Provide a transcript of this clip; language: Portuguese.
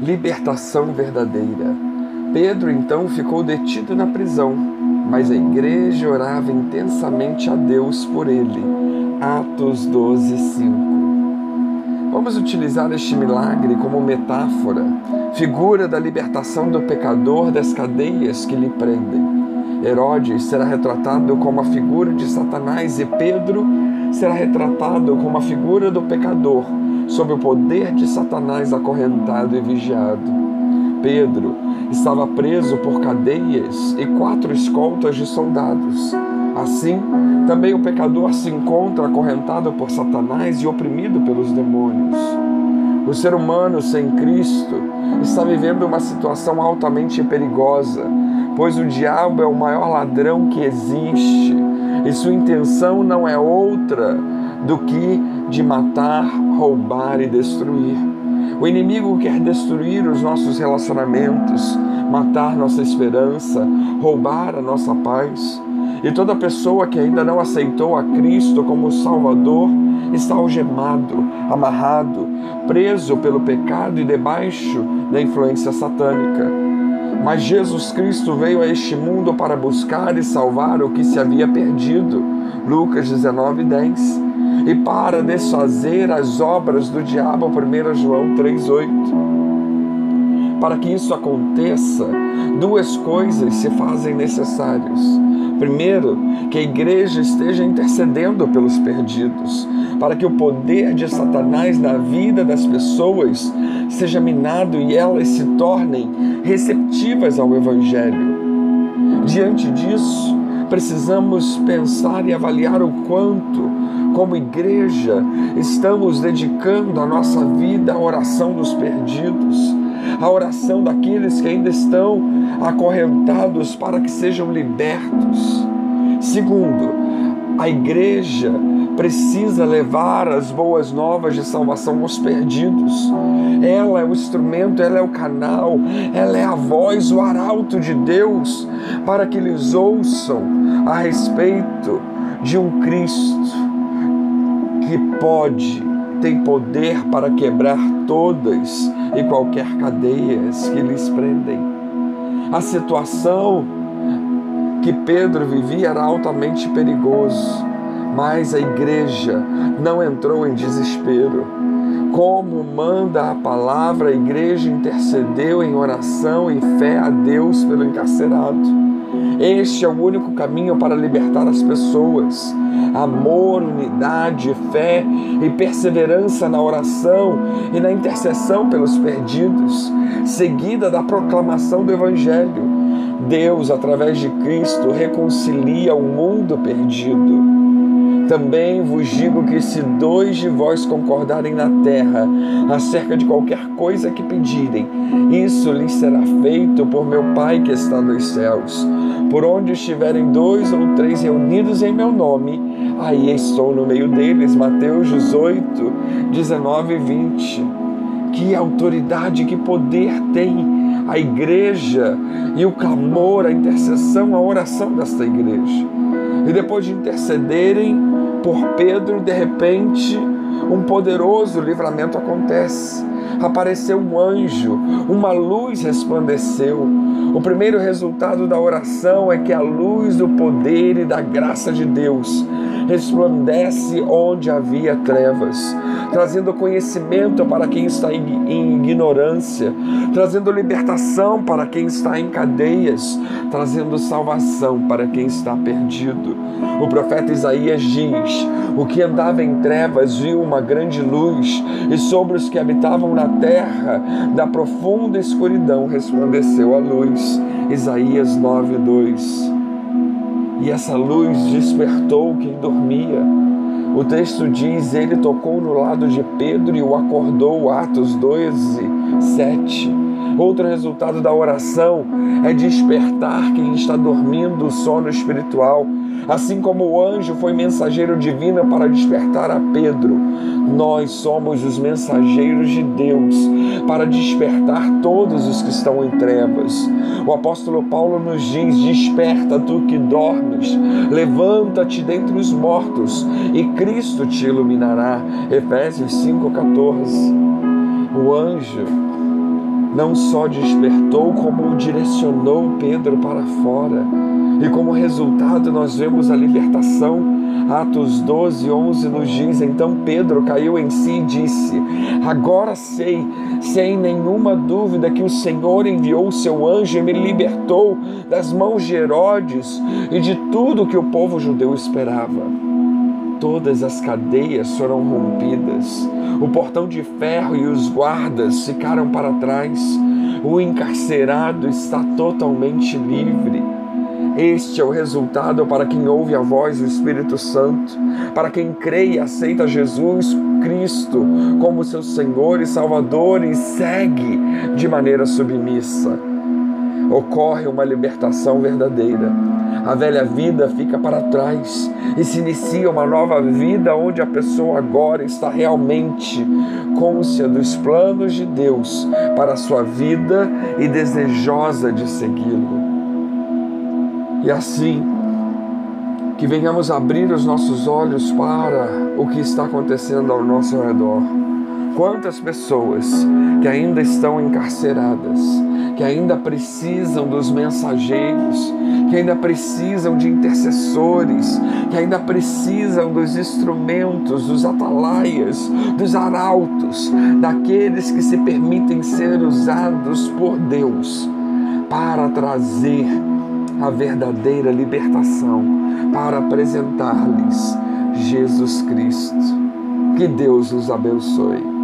Libertação verdadeira. Pedro então ficou detido na prisão, mas a igreja orava intensamente a Deus por ele. Atos 12, 5. Vamos utilizar este milagre como metáfora, figura da libertação do pecador das cadeias que lhe prendem. Herodes será retratado como a figura de Satanás e Pedro será retratado como a figura do pecador, sob o poder de Satanás acorrentado e vigiado. Pedro estava preso por cadeias e quatro escoltas de soldados. Assim, também o pecador se encontra acorrentado por Satanás e oprimido pelos demônios. O ser humano sem Cristo está vivendo uma situação altamente perigosa, pois o diabo é o maior ladrão que existe e sua intenção não é outra do que de matar, roubar e destruir. O inimigo quer destruir os nossos relacionamentos, matar nossa esperança, roubar a nossa paz. E toda pessoa que ainda não aceitou a Cristo como Salvador está algemado, amarrado, preso pelo pecado e debaixo da influência satânica. Mas Jesus Cristo veio a este mundo para buscar e salvar o que se havia perdido. Lucas 19, 10. E para desfazer as obras do diabo, 1 João 3,8. Para que isso aconteça, duas coisas se fazem necessárias. Primeiro, que a igreja esteja intercedendo pelos perdidos, para que o poder de Satanás na vida das pessoas seja minado e elas se tornem receptivas ao Evangelho. Diante disso, precisamos pensar e avaliar o quanto, como igreja, estamos dedicando a nossa vida à oração dos perdidos, à oração daqueles que ainda estão acorrentados para que sejam libertos. Segundo, a igreja precisa levar as boas novas de salvação aos perdidos. Ela é o instrumento, ela é o canal, ela é a voz, o arauto de Deus para que eles ouçam a respeito de um Cristo que pode, tem poder para quebrar todas e qualquer cadeias que lhes prendem. A situação que Pedro vivia era altamente perigoso mas a igreja não entrou em desespero. Como manda a palavra, a igreja intercedeu em oração e fé a Deus pelo encarcerado. Este é o único caminho para libertar as pessoas. Amor, unidade, fé e perseverança na oração e na intercessão pelos perdidos, seguida da proclamação do Evangelho. Deus, através de Cristo, reconcilia o mundo perdido. Também vos digo que se dois de vós concordarem na terra acerca de qualquer coisa que pedirem, isso lhes será feito por meu Pai que está nos céus. Por onde estiverem dois ou três reunidos em meu nome, aí estou no meio deles. Mateus 18, 19 e 20. Que autoridade, que poder tem a igreja e o clamor, a intercessão, a oração desta igreja. E depois de intercederem por Pedro, de repente, um poderoso livramento acontece. Apareceu um anjo, uma luz resplandeceu. O primeiro resultado da oração é que a luz do poder e da graça de Deus resplandece onde havia trevas, trazendo conhecimento para quem está em ignorância, trazendo libertação para quem está em cadeias, trazendo salvação para quem está perdido. O profeta Isaías diz: O que andava em trevas viu uma grande luz, e sobre os que habitavam na terra, da profunda escuridão, resplandeceu a luz. Isaías 9, 2 e essa luz despertou quem dormia. O texto diz: Ele tocou no lado de Pedro e o acordou, Atos 12, 7. Outro resultado da oração é despertar quem está dormindo o sono espiritual. Assim como o anjo foi mensageiro divino para despertar a Pedro, nós somos os mensageiros de Deus para despertar todos os que estão em trevas. O apóstolo Paulo nos diz: Desperta tu que dormes, levanta-te dentre os mortos e Cristo te iluminará. Efésios 5,14. O anjo não só despertou, como direcionou Pedro para fora. E como resultado, nós vemos a libertação. Atos 12, 11 nos diz: Então Pedro caiu em si e disse: Agora sei, sem nenhuma dúvida, que o Senhor enviou o seu anjo e me libertou das mãos de Herodes e de tudo que o povo judeu esperava. Todas as cadeias foram rompidas, o portão de ferro e os guardas ficaram para trás, o encarcerado está totalmente livre. Este é o resultado para quem ouve a voz do Espírito Santo, para quem crê e aceita Jesus Cristo como seu Senhor e Salvador e segue de maneira submissa. Ocorre uma libertação verdadeira. A velha vida fica para trás e se inicia uma nova vida onde a pessoa agora está realmente côncia dos planos de Deus para a sua vida e desejosa de segui-lo. E assim, que venhamos abrir os nossos olhos para o que está acontecendo ao nosso redor. Quantas pessoas que ainda estão encarceradas, que ainda precisam dos mensageiros, que ainda precisam de intercessores, que ainda precisam dos instrumentos, dos atalaias, dos arautos, daqueles que se permitem ser usados por Deus para trazer a verdadeira libertação para apresentar-lhes Jesus Cristo. Que Deus os abençoe.